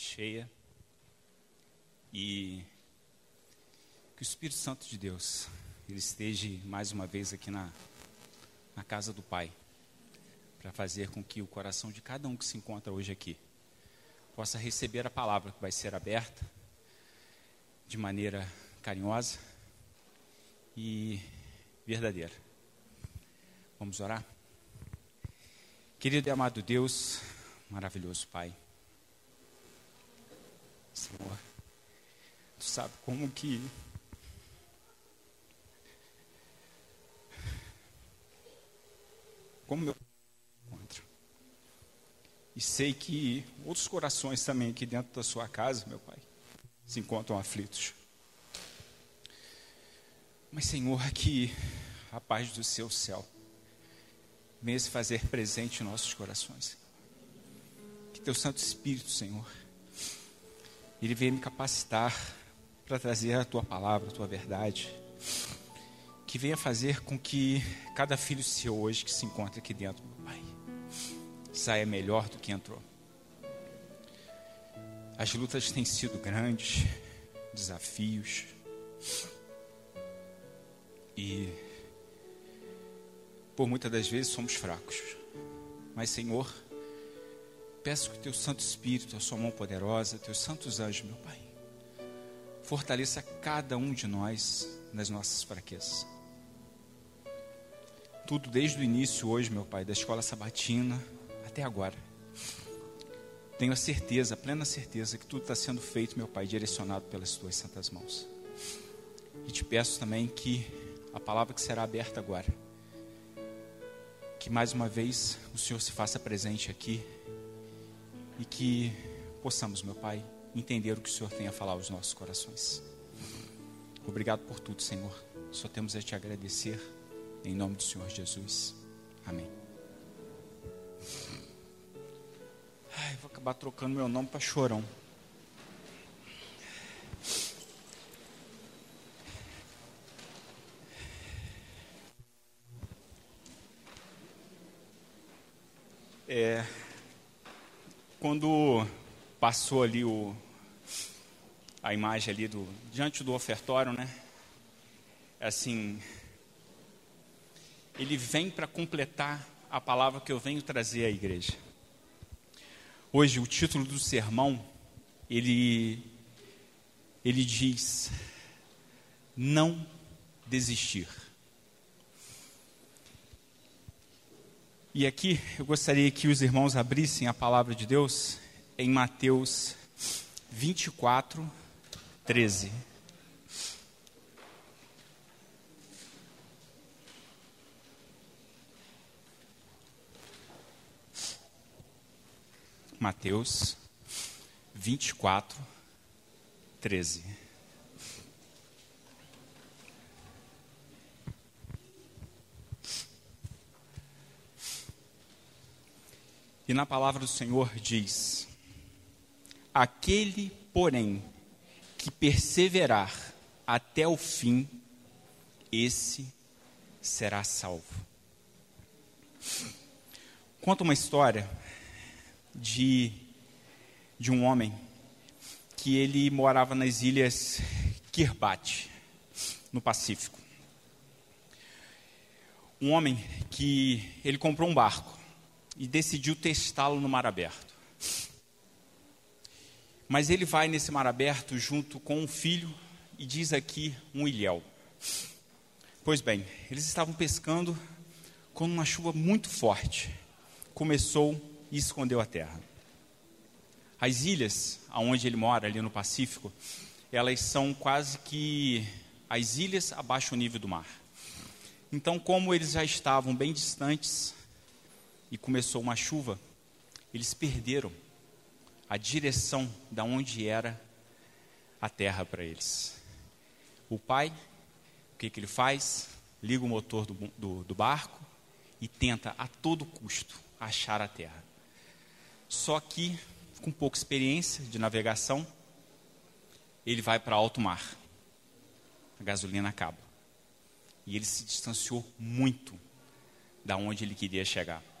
cheia e que o Espírito Santo de Deus ele esteja mais uma vez aqui na, na casa do Pai para fazer com que o coração de cada um que se encontra hoje aqui possa receber a palavra que vai ser aberta de maneira carinhosa e verdadeira. Vamos orar? Querido e amado Deus, maravilhoso Pai, Senhor, Tu sabe como que como meu encontro. E sei que outros corações também aqui dentro da sua casa, meu Pai, se encontram aflitos. Mas, Senhor, que a paz do seu céu venha se fazer presente em nossos corações. Que teu Santo Espírito, Senhor, ele venha me capacitar para trazer a tua palavra, a tua verdade. Que venha fazer com que cada filho seu hoje que se encontra aqui dentro, meu Pai, saia melhor do que entrou. As lutas têm sido grandes, desafios. E por muitas das vezes somos fracos. Mas, Senhor, peço que teu Santo Espírito, a sua mão poderosa, teus santos anjos, meu Pai, fortaleça cada um de nós nas nossas fraquezas. Tudo desde o início hoje, meu Pai, da escola sabatina até agora. Tenho a certeza, a plena certeza que tudo está sendo feito, meu Pai, direcionado pelas tuas santas mãos. E te peço também que a palavra que será aberta agora, que mais uma vez o Senhor se faça presente aqui e que possamos, meu Pai, entender o que o Senhor tem a falar aos nossos corações. Obrigado por tudo, Senhor. Só temos a te agradecer em nome do Senhor Jesus. Amém. Ai, vou acabar trocando meu nome para Chorão. Quando passou ali o, a imagem ali do diante do ofertório, né? Assim, ele vem para completar a palavra que eu venho trazer à igreja. Hoje o título do sermão ele ele diz não desistir. E aqui eu gostaria que os irmãos abrissem a palavra de Deus em Mateus 24, 13. Mateus 24, 13. E na palavra do Senhor diz: Aquele, porém, que perseverar até o fim, esse será salvo. Conta uma história de, de um homem que ele morava nas ilhas Kiribati, no Pacífico. Um homem que ele comprou um barco e decidiu testá-lo no mar aberto. Mas ele vai nesse mar aberto junto com um filho e diz aqui um ilhéu. Pois bem, eles estavam pescando quando uma chuva muito forte começou e escondeu a terra. As ilhas aonde ele mora, ali no Pacífico, elas são quase que as ilhas abaixo do nível do mar. Então, como eles já estavam bem distantes e começou uma chuva, eles perderam a direção da onde era a terra para eles. O pai, o que, que ele faz? Liga o motor do, do, do barco e tenta a todo custo achar a terra. Só que, com pouca experiência de navegação, ele vai para alto mar. A gasolina acaba. E ele se distanciou muito da onde ele queria chegar.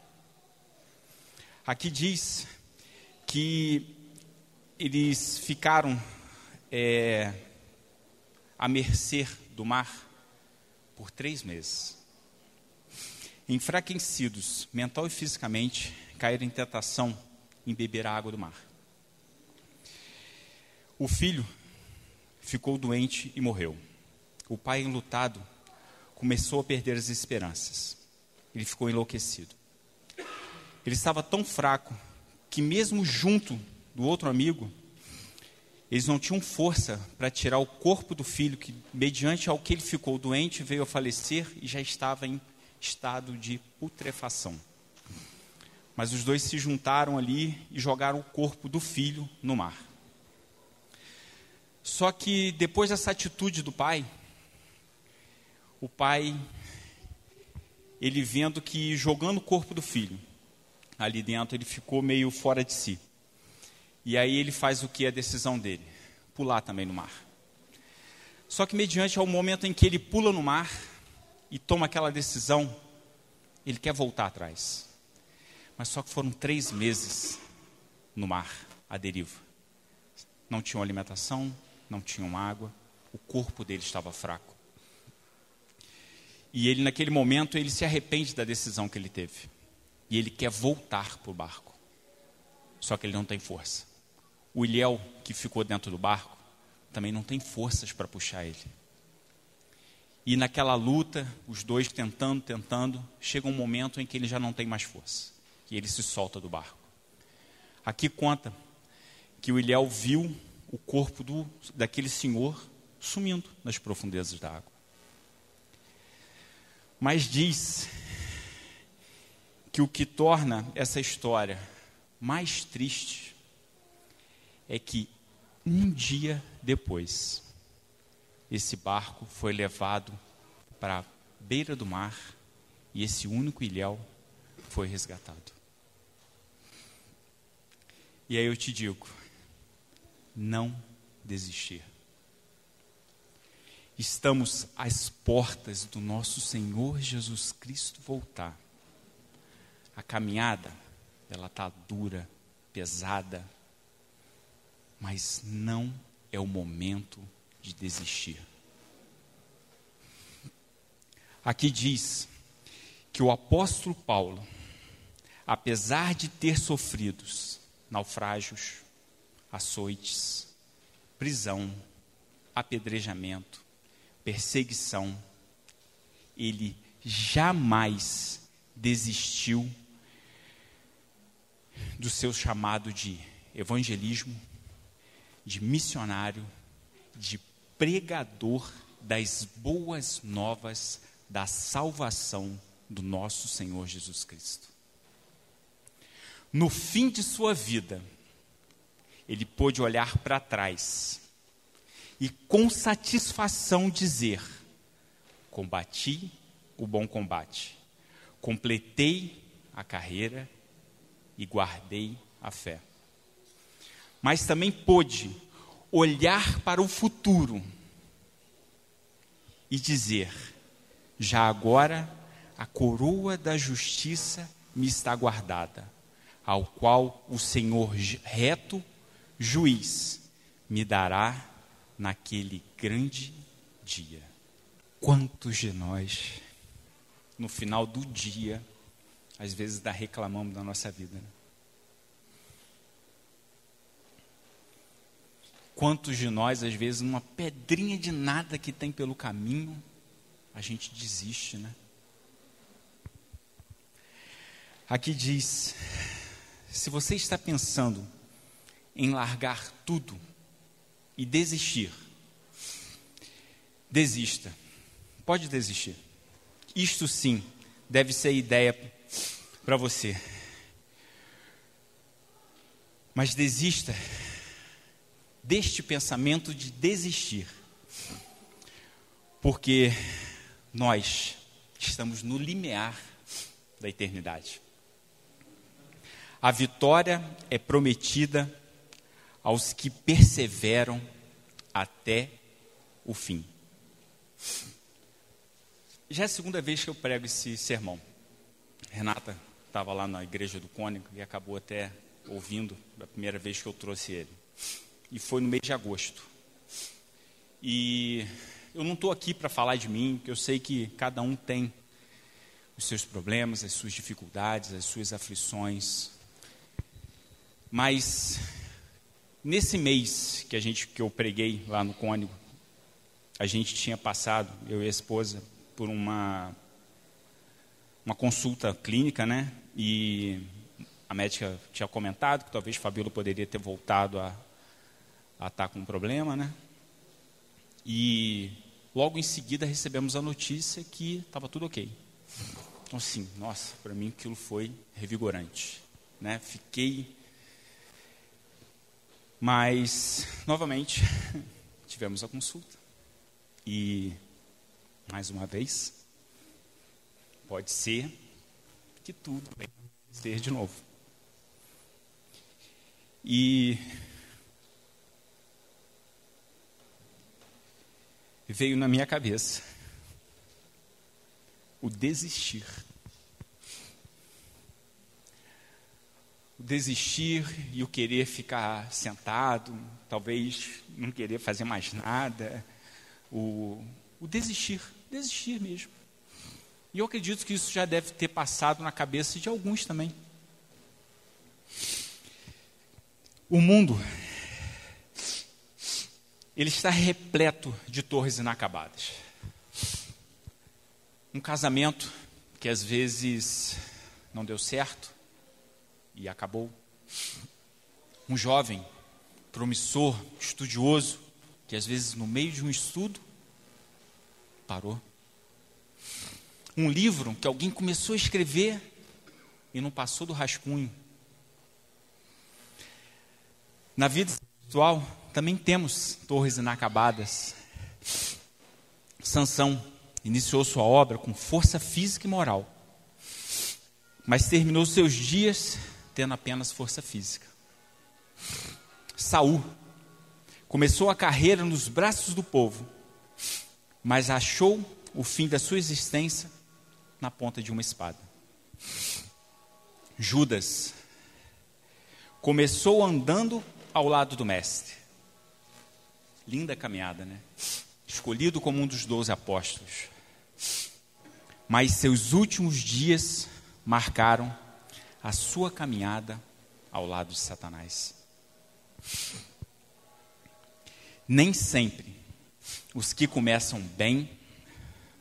Aqui diz que eles ficaram é, à mercê do mar por três meses. Enfraquecidos, mental e fisicamente, caíram em tentação em beber a água do mar. O filho ficou doente e morreu. O pai, enlutado, começou a perder as esperanças. Ele ficou enlouquecido. Ele estava tão fraco que, mesmo junto do outro amigo, eles não tinham força para tirar o corpo do filho, que, mediante ao que ele ficou doente, veio a falecer e já estava em estado de putrefação. Mas os dois se juntaram ali e jogaram o corpo do filho no mar. Só que depois dessa atitude do pai, o pai, ele vendo que jogando o corpo do filho ali dentro, ele ficou meio fora de si. E aí ele faz o que a decisão dele? Pular também no mar. Só que mediante ao momento em que ele pula no mar e toma aquela decisão, ele quer voltar atrás. Mas só que foram três meses no mar, à deriva. Não tinham alimentação, não tinham água, o corpo dele estava fraco. E ele, naquele momento, ele se arrepende da decisão que ele teve. E ele quer voltar para o barco. Só que ele não tem força. O Ilhéu, que ficou dentro do barco, também não tem forças para puxar ele. E naquela luta, os dois tentando, tentando, chega um momento em que ele já não tem mais força. E ele se solta do barco. Aqui conta que o Ilhéu viu o corpo do, daquele senhor sumindo nas profundezas da água. Mas diz que o que torna essa história mais triste é que um dia depois, esse barco foi levado para a beira do mar e esse único ilhéu foi resgatado. E aí eu te digo, não desistir. Estamos às portas do nosso Senhor Jesus Cristo voltar. A caminhada, ela está dura, pesada, mas não é o momento de desistir. Aqui diz que o apóstolo Paulo, apesar de ter sofrido naufrágios, açoites, prisão, apedrejamento, perseguição, ele jamais desistiu do seu chamado de evangelismo, de missionário, de pregador das boas novas da salvação do nosso Senhor Jesus Cristo. No fim de sua vida, ele pôde olhar para trás e com satisfação dizer: Combati o bom combate, completei a carreira e guardei a fé. Mas também pôde olhar para o futuro e dizer: Já agora a coroa da justiça me está guardada, ao qual o Senhor reto juiz me dará naquele grande dia. Quantos de nós, no final do dia, às vezes dá reclamamos da nossa vida, né? Quantos de nós, às vezes, numa pedrinha de nada que tem pelo caminho, a gente desiste, né? Aqui diz: se você está pensando em largar tudo e desistir, desista. Pode desistir. Isto sim deve ser ideia para você. Mas desista deste pensamento de desistir. Porque nós estamos no limiar da eternidade. A vitória é prometida aos que perseveram até o fim. Já é a segunda vez que eu prego esse sermão. Renata estava lá na igreja do Cônigo e acabou até ouvindo da primeira vez que eu trouxe ele. E foi no mês de agosto. E eu não estou aqui para falar de mim, porque eu sei que cada um tem os seus problemas, as suas dificuldades, as suas aflições. Mas nesse mês que a gente que eu preguei lá no Cônigo, a gente tinha passado, eu e a esposa, por uma uma consulta clínica, né? E a médica tinha comentado que talvez Fabíola poderia ter voltado a, a estar com um problema, né? E logo em seguida recebemos a notícia que estava tudo ok. Então, assim, nossa, para mim aquilo foi revigorante, né? Fiquei. Mas, novamente, tivemos a consulta. E, mais uma vez, pode ser que tudo venha ser de novo. E veio na minha cabeça o desistir. O desistir e o querer ficar sentado, talvez não querer fazer mais nada. O, o desistir, desistir mesmo. E eu acredito que isso já deve ter passado na cabeça de alguns também. O mundo, ele está repleto de torres inacabadas. Um casamento que às vezes não deu certo e acabou. Um jovem promissor, estudioso, que às vezes no meio de um estudo parou. Um livro que alguém começou a escrever e não passou do rascunho. Na vida espiritual também temos torres inacabadas. Sansão iniciou sua obra com força física e moral, mas terminou seus dias tendo apenas força física. Saul começou a carreira nos braços do povo, mas achou o fim da sua existência na ponta de uma espada. Judas começou andando ao lado do Mestre. Linda caminhada, né? Escolhido como um dos doze apóstolos. Mas seus últimos dias marcaram a sua caminhada ao lado de Satanás. Nem sempre os que começam bem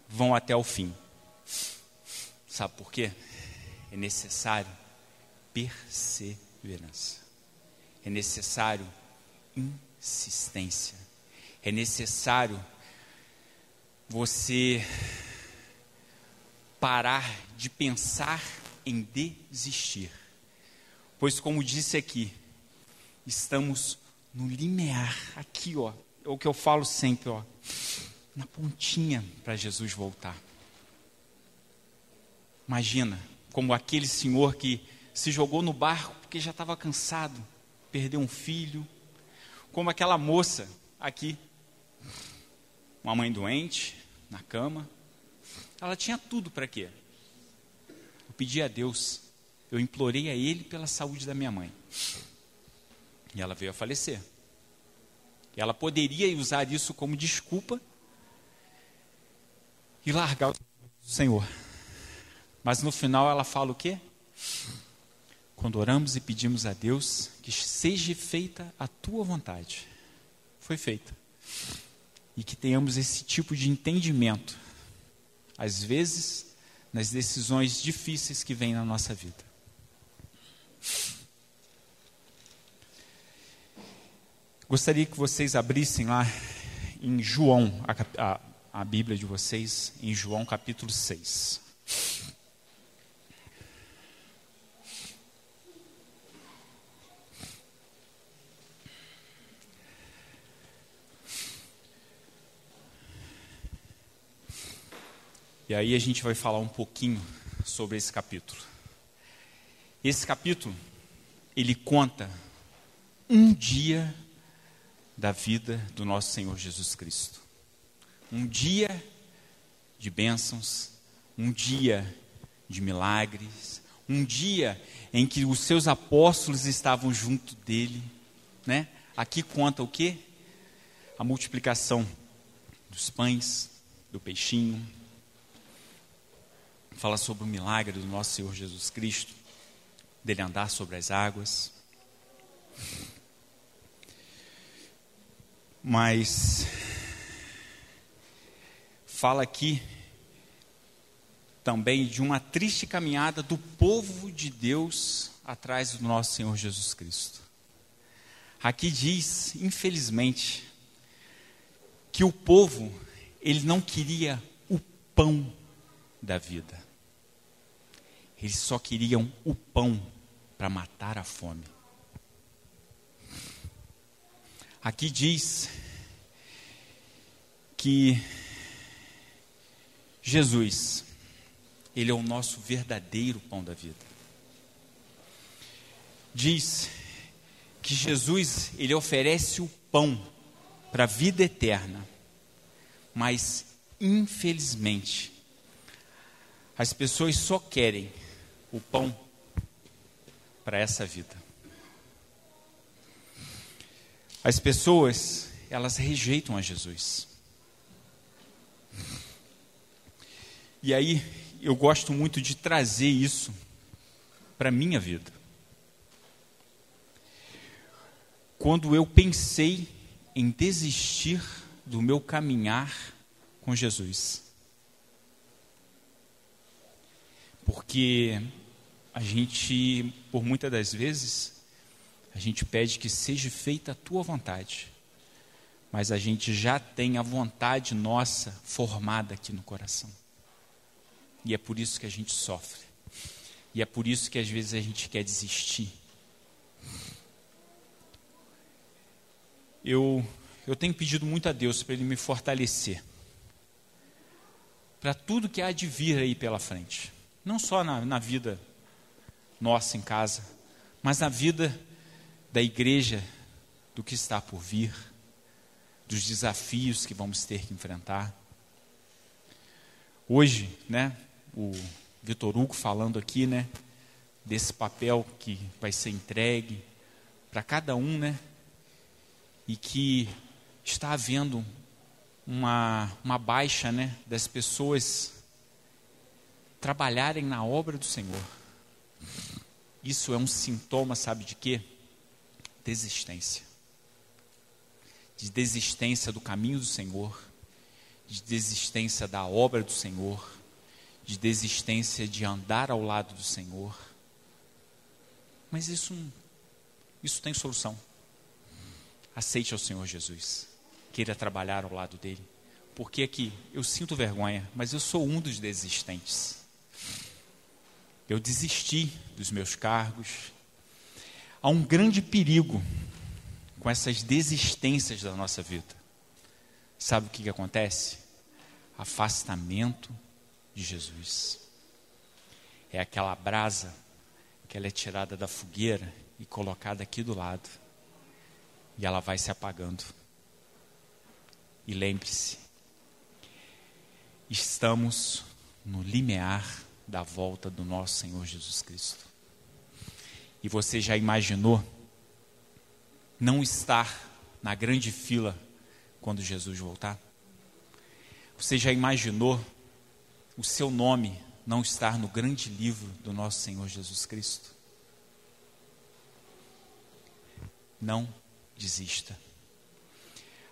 vão até o fim. Sabe por quê? É necessário perseverança. É necessário insistência. É necessário você parar de pensar em desistir. Pois, como disse aqui, estamos no limiar, aqui, ó, é o que eu falo sempre, ó, na pontinha para Jesus voltar. Imagina, como aquele senhor que se jogou no barco porque já estava cansado, perdeu um filho, como aquela moça aqui, uma mãe doente, na cama. Ela tinha tudo para quê? Eu pedi a Deus, eu implorei a Ele pela saúde da minha mãe. E ela veio a falecer. E ela poderia usar isso como desculpa e largar o Senhor. Mas no final ela fala o quê? Quando oramos e pedimos a Deus que seja feita a tua vontade. Foi feita. E que tenhamos esse tipo de entendimento, às vezes, nas decisões difíceis que vêm na nossa vida. Gostaria que vocês abrissem lá em João, a, a, a Bíblia de vocês, em João capítulo 6. E aí a gente vai falar um pouquinho sobre esse capítulo. Esse capítulo, ele conta um dia da vida do nosso Senhor Jesus Cristo. Um dia de bênçãos, um dia de milagres, um dia em que os seus apóstolos estavam junto dele, né? Aqui conta o quê? A multiplicação dos pães, do peixinho. Fala sobre o milagre do nosso Senhor Jesus Cristo, dele andar sobre as águas. Mas fala aqui também de uma triste caminhada do povo de Deus atrás do nosso Senhor Jesus Cristo. Aqui diz, infelizmente, que o povo ele não queria o pão da vida. Eles só queriam o pão para matar a fome. Aqui diz que Jesus, Ele é o nosso verdadeiro pão da vida. Diz que Jesus, Ele oferece o pão para a vida eterna, mas infelizmente, as pessoas só querem o pão para essa vida. As pessoas, elas rejeitam a Jesus. E aí, eu gosto muito de trazer isso para a minha vida. Quando eu pensei em desistir do meu caminhar com Jesus. Porque a gente, por muitas das vezes, a gente pede que seja feita a tua vontade, mas a gente já tem a vontade nossa formada aqui no coração. E é por isso que a gente sofre. E é por isso que às vezes a gente quer desistir. Eu, eu tenho pedido muito a Deus para Ele me fortalecer. Para tudo que há de vir aí pela frente. Não só na, na vida nossa em casa, mas na vida da igreja, do que está por vir, dos desafios que vamos ter que enfrentar. Hoje, né, o Vitor Hugo falando aqui, né, desse papel que vai ser entregue para cada um, né, e que está havendo uma, uma baixa, né, das pessoas trabalharem na obra do Senhor. Isso é um sintoma, sabe de quê? Desistência. De desistência do caminho do Senhor, de desistência da obra do Senhor, de desistência de andar ao lado do Senhor. Mas isso, isso tem solução. Aceite ao Senhor Jesus. Queira trabalhar ao lado dele. Porque aqui eu sinto vergonha, mas eu sou um dos desistentes. Eu desisti dos meus cargos. Há um grande perigo com essas desistências da nossa vida. Sabe o que, que acontece? Afastamento de Jesus. É aquela brasa que ela é tirada da fogueira e colocada aqui do lado. E ela vai se apagando. E lembre-se, estamos no limiar da volta do nosso Senhor Jesus Cristo. E você já imaginou não estar na grande fila quando Jesus voltar? Você já imaginou o seu nome não estar no grande livro do nosso Senhor Jesus Cristo? Não desista.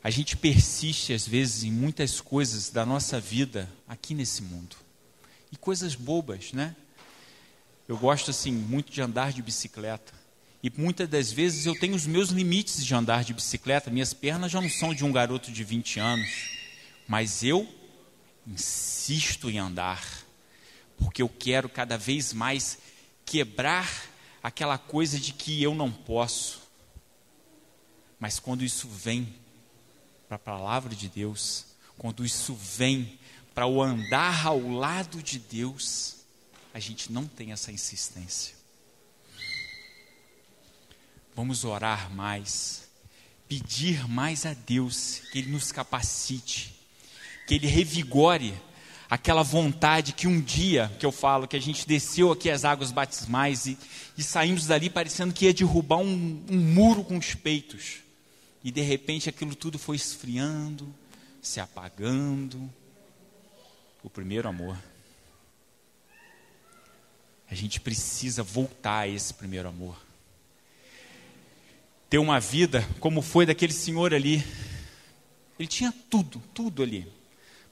A gente persiste, às vezes, em muitas coisas da nossa vida aqui nesse mundo. E coisas bobas, né? Eu gosto, assim, muito de andar de bicicleta. E muitas das vezes eu tenho os meus limites de andar de bicicleta. Minhas pernas já não são de um garoto de 20 anos. Mas eu insisto em andar. Porque eu quero cada vez mais quebrar aquela coisa de que eu não posso. Mas quando isso vem para a palavra de Deus, quando isso vem para o andar ao lado de Deus, a gente não tem essa insistência. Vamos orar mais, pedir mais a Deus que Ele nos capacite, que Ele revigore aquela vontade que um dia, que eu falo, que a gente desceu aqui as águas batismais e, e saímos dali parecendo que ia derrubar um, um muro com os peitos. E de repente aquilo tudo foi esfriando, se apagando. O primeiro amor. A gente precisa voltar a esse primeiro amor. Ter uma vida como foi daquele senhor ali. Ele tinha tudo, tudo ali.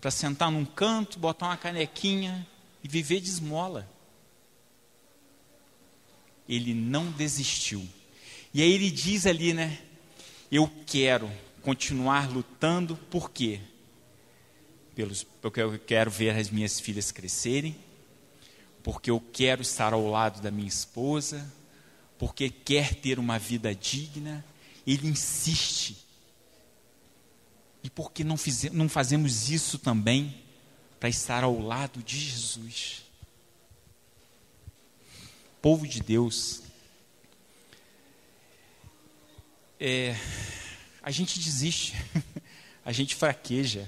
Para sentar num canto, botar uma canequinha e viver de esmola. Ele não desistiu. E aí ele diz ali, né? Eu quero continuar lutando, por quê? Pelos, porque eu quero ver as minhas filhas crescerem, porque eu quero estar ao lado da minha esposa, porque quer ter uma vida digna, ele insiste. E por que não, não fazemos isso também para estar ao lado de Jesus? Povo de Deus, é, a gente desiste, a gente fraqueja,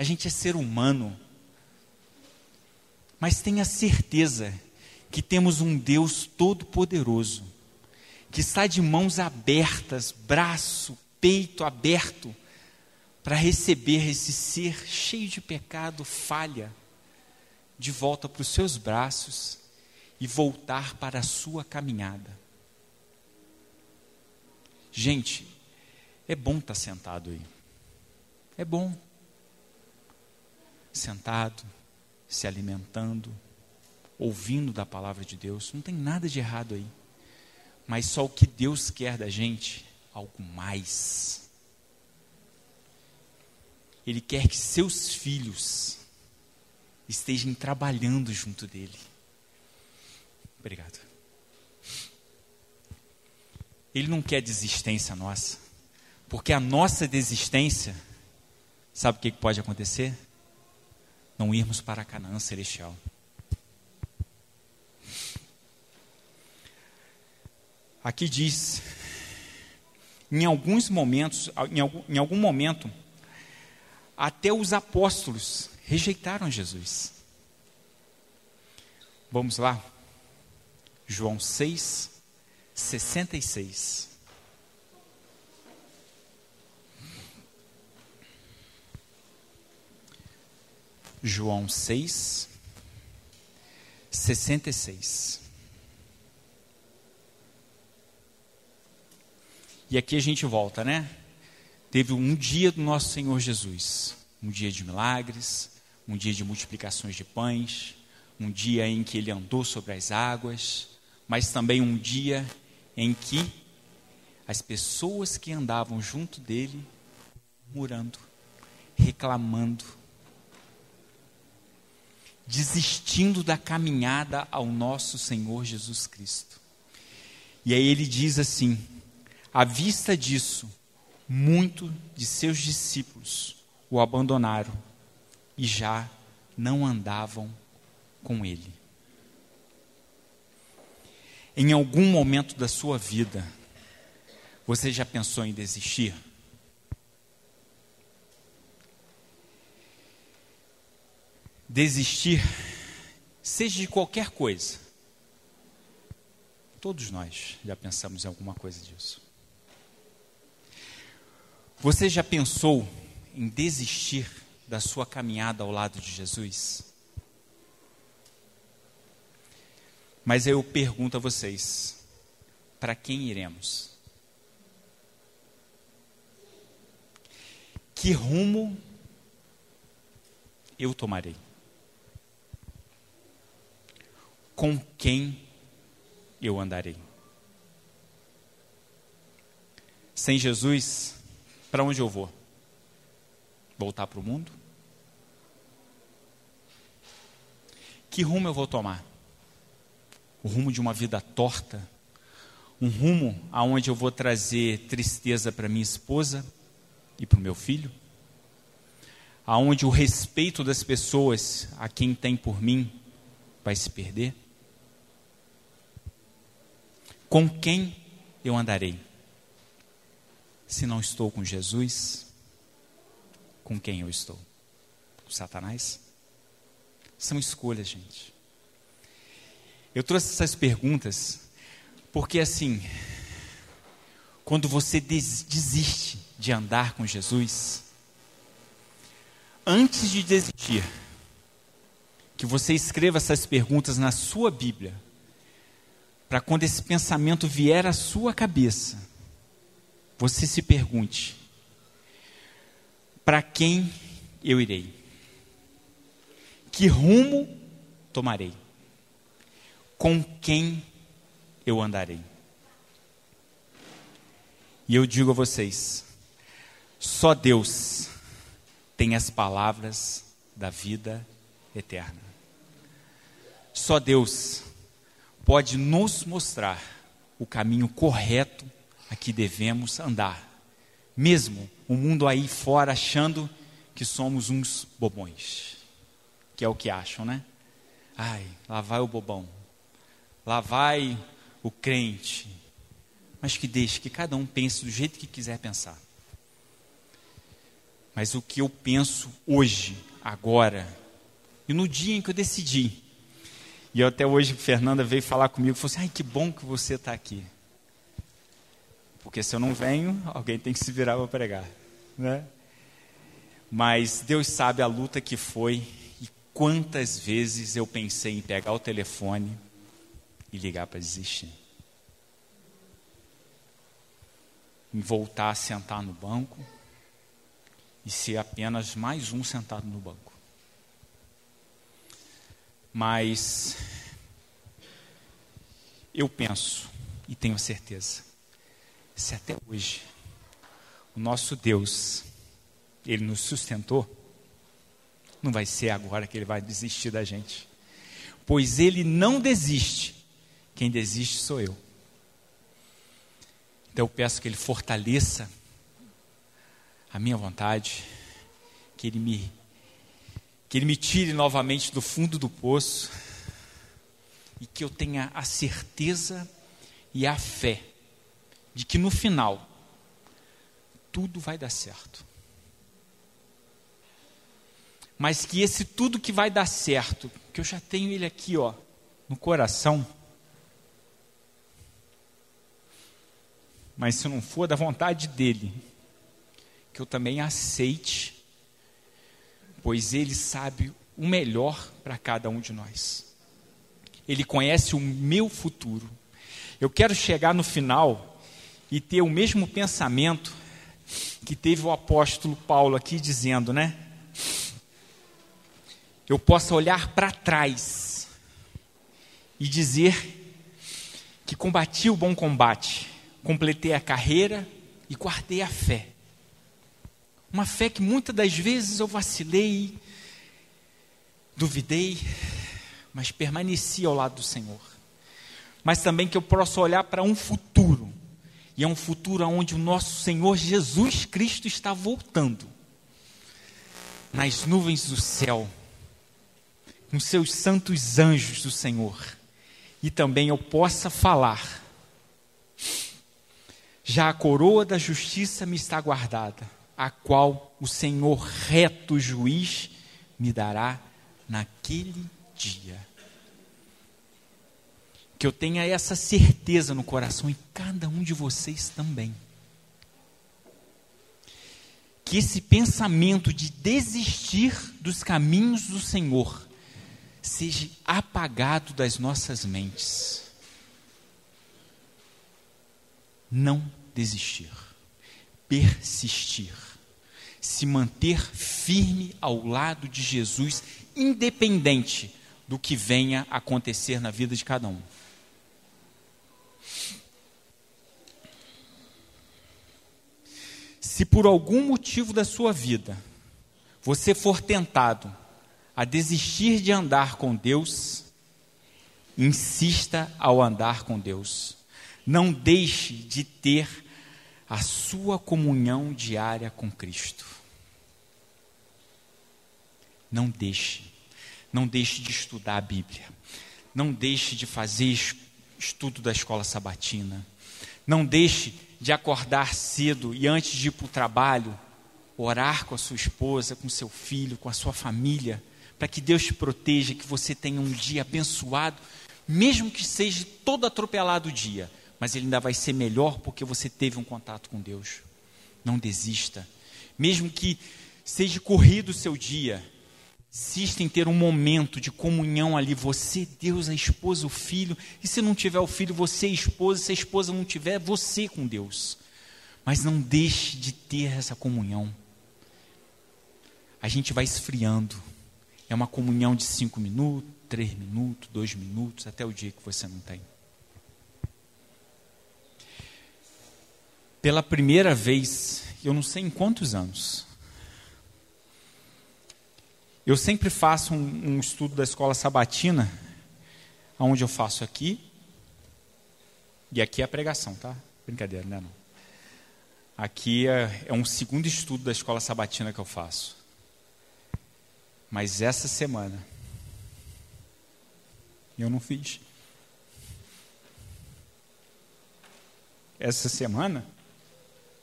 a gente é ser humano. Mas tenha certeza que temos um Deus todo-poderoso, que está de mãos abertas, braço, peito aberto, para receber esse ser cheio de pecado, falha, de volta para os seus braços e voltar para a sua caminhada. Gente, é bom estar sentado aí. É bom. Sentado, se alimentando, ouvindo da palavra de Deus. Não tem nada de errado aí. Mas só o que Deus quer da gente, algo mais. Ele quer que seus filhos estejam trabalhando junto dele. Obrigado. Ele não quer desistência nossa. Porque a nossa desistência, sabe o que pode acontecer? Não irmos para Canaã celestial. Aqui diz, em alguns momentos, em algum, em algum momento, até os apóstolos rejeitaram Jesus. Vamos lá? João 6, 66. João 6, 66. E aqui a gente volta, né? Teve um dia do nosso Senhor Jesus, um dia de milagres, um dia de multiplicações de pães, um dia em que ele andou sobre as águas, mas também um dia em que as pessoas que andavam junto dele, murando, reclamando, desistindo da caminhada ao nosso Senhor Jesus Cristo. E aí ele diz assim: à vista disso, muito de seus discípulos o abandonaram e já não andavam com ele. Em algum momento da sua vida, você já pensou em desistir? Desistir, seja de qualquer coisa. Todos nós já pensamos em alguma coisa disso. Você já pensou em desistir da sua caminhada ao lado de Jesus? Mas eu pergunto a vocês: para quem iremos? Que rumo eu tomarei? Com quem eu andarei? Sem Jesus, para onde eu vou? Voltar para o mundo? Que rumo eu vou tomar? o rumo de uma vida torta, um rumo aonde eu vou trazer tristeza para minha esposa e para o meu filho, aonde o respeito das pessoas a quem tem por mim vai se perder? Com quem eu andarei? Se não estou com Jesus, com quem eu estou? Com Satanás? São escolhas, gente. Eu trouxe essas perguntas porque, assim, quando você des desiste de andar com Jesus, antes de desistir, que você escreva essas perguntas na sua Bíblia, para quando esse pensamento vier à sua cabeça, você se pergunte: para quem eu irei? Que rumo tomarei? Com quem eu andarei? E eu digo a vocês: só Deus tem as palavras da vida eterna. Só Deus pode nos mostrar o caminho correto a que devemos andar, mesmo o mundo aí fora achando que somos uns bobões, que é o que acham, né? Ai, lá vai o bobão, lá vai o crente, mas que deixe que cada um pense do jeito que quiser pensar. Mas o que eu penso hoje, agora, e no dia em que eu decidi, e até hoje Fernanda veio falar comigo, falou assim, ai que bom que você está aqui. Porque se eu não venho, alguém tem que se virar para pregar. Né? Mas Deus sabe a luta que foi e quantas vezes eu pensei em pegar o telefone e ligar para desistir. Em voltar a sentar no banco e ser apenas mais um sentado no banco. Mas eu penso e tenho certeza, se até hoje o nosso Deus, Ele nos sustentou, não vai ser agora que Ele vai desistir da gente. Pois Ele não desiste, quem desiste sou eu. Então eu peço que Ele fortaleça a minha vontade, que Ele me que Ele me tire novamente do fundo do poço e que eu tenha a certeza e a fé de que no final tudo vai dar certo. Mas que esse tudo que vai dar certo, que eu já tenho ele aqui, ó, no coração, mas se não for da vontade dele, que eu também aceite pois Ele sabe o melhor para cada um de nós. Ele conhece o meu futuro. Eu quero chegar no final e ter o mesmo pensamento que teve o apóstolo Paulo aqui dizendo, né? Eu possa olhar para trás e dizer que combati o bom combate, completei a carreira e guardei a fé. Uma fé que muitas das vezes eu vacilei, duvidei, mas permaneci ao lado do Senhor. Mas também que eu possa olhar para um futuro, e é um futuro onde o nosso Senhor Jesus Cristo está voltando, nas nuvens do céu, com seus santos anjos do Senhor, e também eu possa falar. Já a coroa da justiça me está guardada a qual o Senhor reto juiz me dará naquele dia. Que eu tenha essa certeza no coração e cada um de vocês também. Que esse pensamento de desistir dos caminhos do Senhor seja apagado das nossas mentes. Não desistir, persistir se manter firme ao lado de Jesus, independente do que venha acontecer na vida de cada um. Se por algum motivo da sua vida você for tentado a desistir de andar com Deus, insista ao andar com Deus. Não deixe de ter a sua comunhão diária com Cristo. Não deixe, não deixe de estudar a Bíblia, não deixe de fazer estudo da escola sabatina, não deixe de acordar cedo e antes de ir para o trabalho, orar com a sua esposa, com seu filho, com a sua família, para que Deus te proteja, que você tenha um dia abençoado, mesmo que seja todo atropelado o dia, mas ele ainda vai ser melhor porque você teve um contato com Deus. Não desista. Mesmo que seja corrido o seu dia, insista em ter um momento de comunhão ali, você, Deus, a esposa, o filho, e se não tiver o filho, você, a esposa, se a esposa não tiver, você com Deus. Mas não deixe de ter essa comunhão. A gente vai esfriando. É uma comunhão de cinco minutos, três minutos, dois minutos, até o dia que você não tem. Pela primeira vez, eu não sei em quantos anos, eu sempre faço um, um estudo da escola sabatina, onde eu faço aqui, e aqui é a pregação, tá? Brincadeira, né? Não. Aqui é, é um segundo estudo da escola sabatina que eu faço. Mas essa semana, eu não fiz. Essa semana,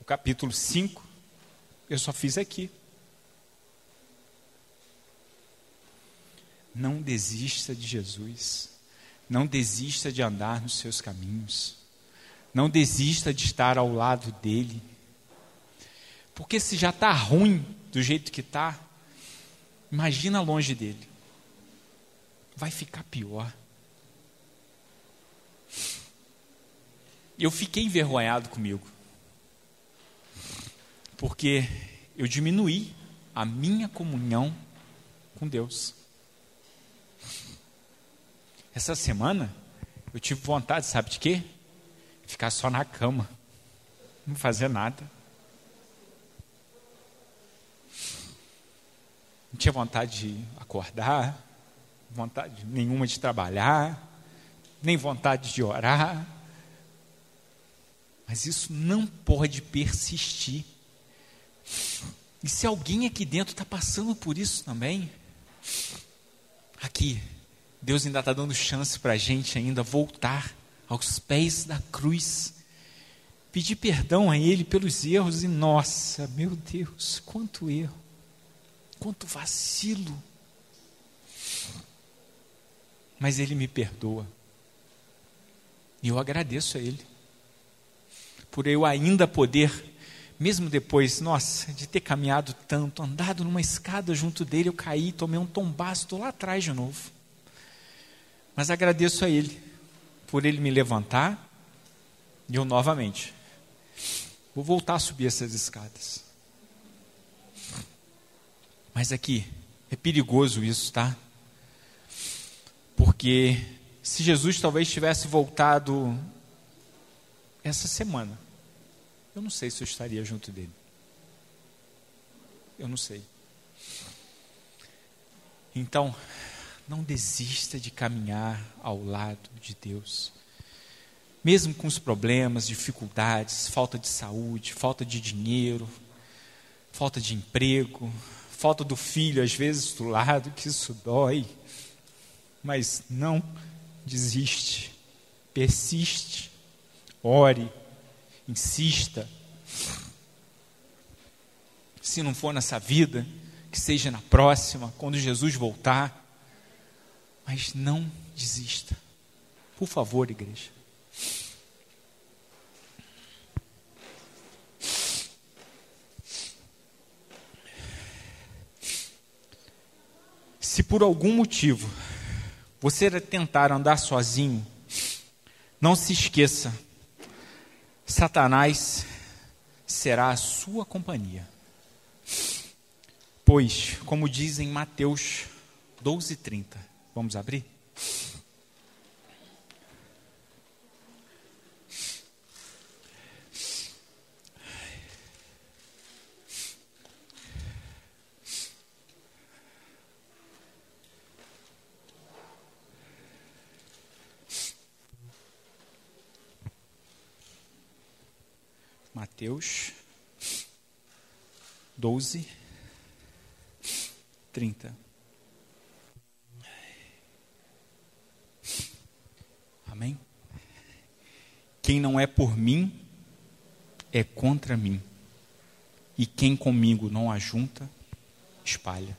capítulo 5, eu só fiz aqui. Não desista de Jesus. Não desista de andar nos seus caminhos. Não desista de estar ao lado dele. Porque se já está ruim do jeito que está, imagina longe dele. Vai ficar pior. Eu fiquei envergonhado comigo. Porque eu diminuí a minha comunhão com Deus. Essa semana eu tive vontade, sabe de quê? Ficar só na cama, não fazer nada. Não tinha vontade de acordar, vontade nenhuma de trabalhar, nem vontade de orar. Mas isso não pode persistir. E se alguém aqui dentro está passando por isso também, aqui, Deus ainda está dando chance para a gente ainda voltar aos pés da cruz, pedir perdão a Ele pelos erros e nossa, meu Deus, quanto erro, quanto vacilo. Mas Ele me perdoa. E eu agradeço a Ele. Por eu ainda poder, mesmo depois, nossa, de ter caminhado tanto, andado numa escada junto dele, eu caí, tomei um tombaço, estou lá atrás de novo. Mas agradeço a Ele por Ele me levantar e eu novamente vou voltar a subir essas escadas. Mas aqui é perigoso isso, tá? Porque se Jesus talvez tivesse voltado essa semana, eu não sei se eu estaria junto dele. Eu não sei. Então, não desista de caminhar ao lado de Deus. Mesmo com os problemas, dificuldades, falta de saúde, falta de dinheiro, falta de emprego, falta do filho às vezes do lado, que isso dói. Mas não desiste, persiste, ore, insista. Se não for nessa vida, que seja na próxima, quando Jesus voltar. Mas não desista. Por favor, igreja. Se por algum motivo você tentar andar sozinho, não se esqueça, Satanás será a sua companhia. Pois, como diz em Mateus 12:30, vamos abrir? Mateus 12, 30. Amém? Quem não é por mim, é contra mim. E quem comigo não ajunta, espalha.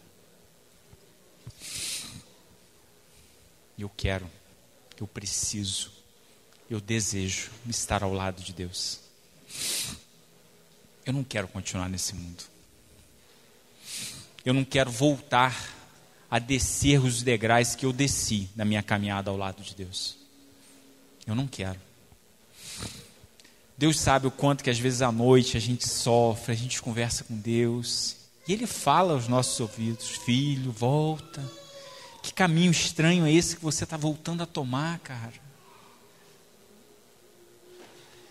Eu quero, eu preciso, eu desejo estar ao lado de Deus. Eu não quero continuar nesse mundo. Eu não quero voltar a descer os degraus que eu desci na minha caminhada ao lado de Deus. Eu não quero. Deus sabe o quanto que às vezes à noite a gente sofre, a gente conversa com Deus, e Ele fala aos nossos ouvidos: Filho, volta. Que caminho estranho é esse que você está voltando a tomar, cara?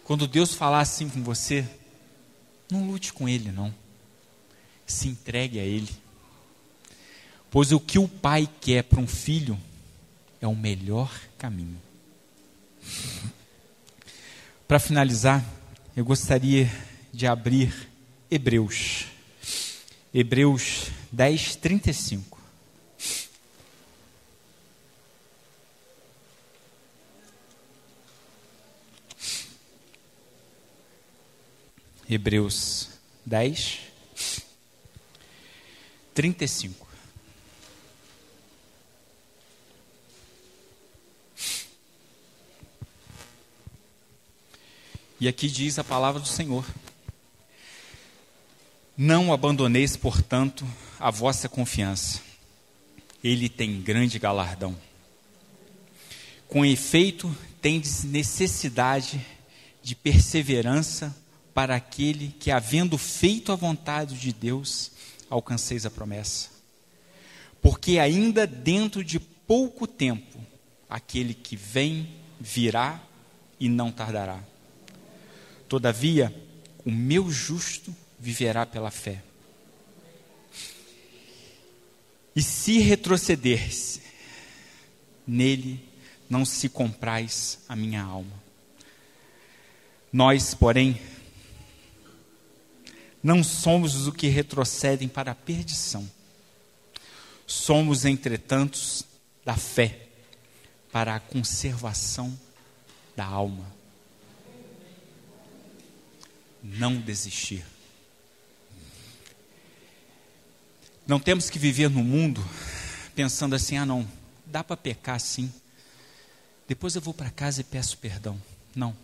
Quando Deus falar assim com você, não lute com Ele, não. Se entregue a Ele. Pois o que o pai quer para um filho é o melhor caminho. Para finalizar, eu gostaria de abrir Hebreus. Hebreus 10, 35. Hebreus 10, 35. E aqui diz a palavra do Senhor: Não abandoneis, portanto, a vossa confiança, ele tem grande galardão. Com efeito, tendes necessidade de perseverança para aquele que, havendo feito a vontade de Deus, alcanceis a promessa. Porque ainda dentro de pouco tempo, aquele que vem virá e não tardará. Todavia, o meu justo viverá pela fé. E se retrocederes, nele não se comprais a minha alma. Nós, porém, não somos os que retrocedem para a perdição. Somos, entretanto, da fé para a conservação da alma. Não desistir. Não temos que viver no mundo pensando assim: ah, não, dá para pecar sim. Depois eu vou para casa e peço perdão. Não.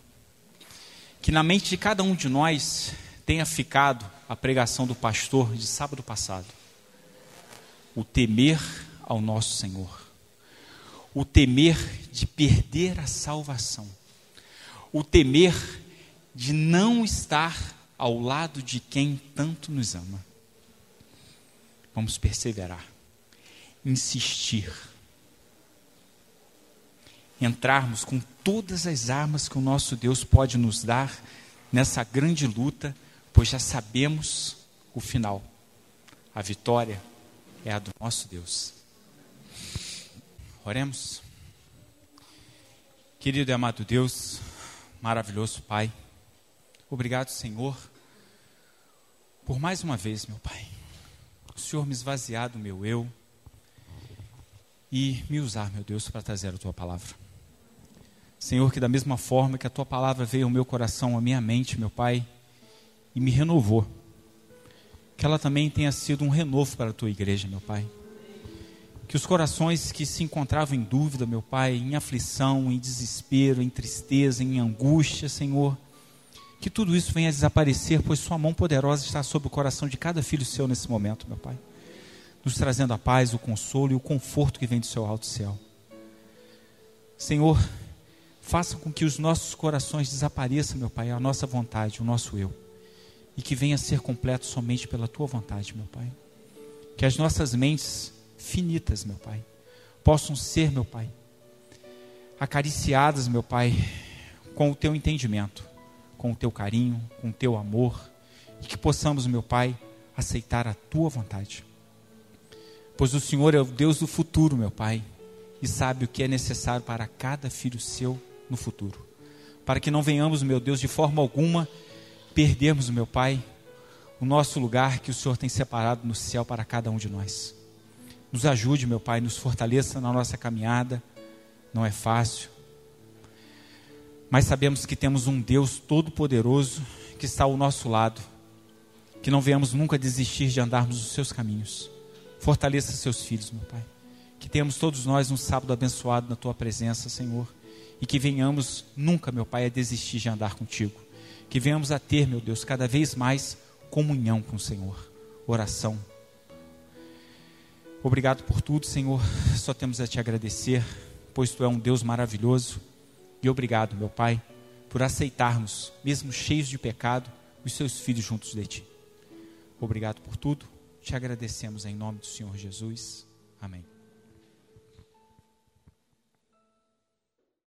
Que na mente de cada um de nós tenha ficado a pregação do pastor de sábado passado. O temer ao nosso Senhor. O temer de perder a salvação. O temer de não estar ao lado de quem tanto nos ama. Vamos perseverar, insistir, entrarmos com todas as armas que o nosso Deus pode nos dar nessa grande luta, pois já sabemos o final. A vitória é a do nosso Deus. Oremos. Querido e amado Deus, maravilhoso Pai, obrigado, Senhor, por mais uma vez, meu Pai, o Senhor me esvaziar do meu eu e me usar, meu Deus, para trazer a tua palavra. Senhor, que da mesma forma que a tua palavra veio ao meu coração, à minha mente, meu Pai, e me renovou, que ela também tenha sido um renovo para a tua igreja, meu Pai. Que os corações que se encontravam em dúvida, meu Pai, em aflição, em desespero, em tristeza, em angústia, Senhor, que tudo isso venha a desaparecer, pois Sua mão poderosa está sobre o coração de cada filho seu nesse momento, meu Pai. Nos trazendo a paz, o consolo e o conforto que vem do Seu alto céu. Senhor, faça com que os nossos corações desapareçam, meu Pai, a nossa vontade, o nosso eu. E que venha a ser completo somente pela Tua vontade, meu Pai. Que as nossas mentes finitas, meu Pai, possam ser, meu Pai, acariciadas, meu Pai, com o Teu entendimento com o teu carinho, com o teu amor, e que possamos, meu Pai, aceitar a tua vontade. Pois o Senhor é o Deus do futuro, meu Pai, e sabe o que é necessário para cada filho seu no futuro. Para que não venhamos, meu Deus, de forma alguma perdermos, meu Pai, o nosso lugar que o Senhor tem separado no céu para cada um de nós. Nos ajude, meu Pai, nos fortaleça na nossa caminhada. Não é fácil, mas sabemos que temos um Deus todo-poderoso que está ao nosso lado, que não venhamos nunca desistir de andarmos os seus caminhos. Fortaleça seus filhos, meu Pai. Que tenhamos todos nós um sábado abençoado na tua presença, Senhor. E que venhamos nunca, meu Pai, a desistir de andar contigo. Que venhamos a ter, meu Deus, cada vez mais comunhão com o Senhor. Oração. Obrigado por tudo, Senhor. Só temos a te agradecer, pois tu é um Deus maravilhoso. E obrigado, meu Pai, por aceitarmos, mesmo cheios de pecado, os seus filhos juntos de ti. Obrigado por tudo. Te agradecemos em nome do Senhor Jesus. Amém.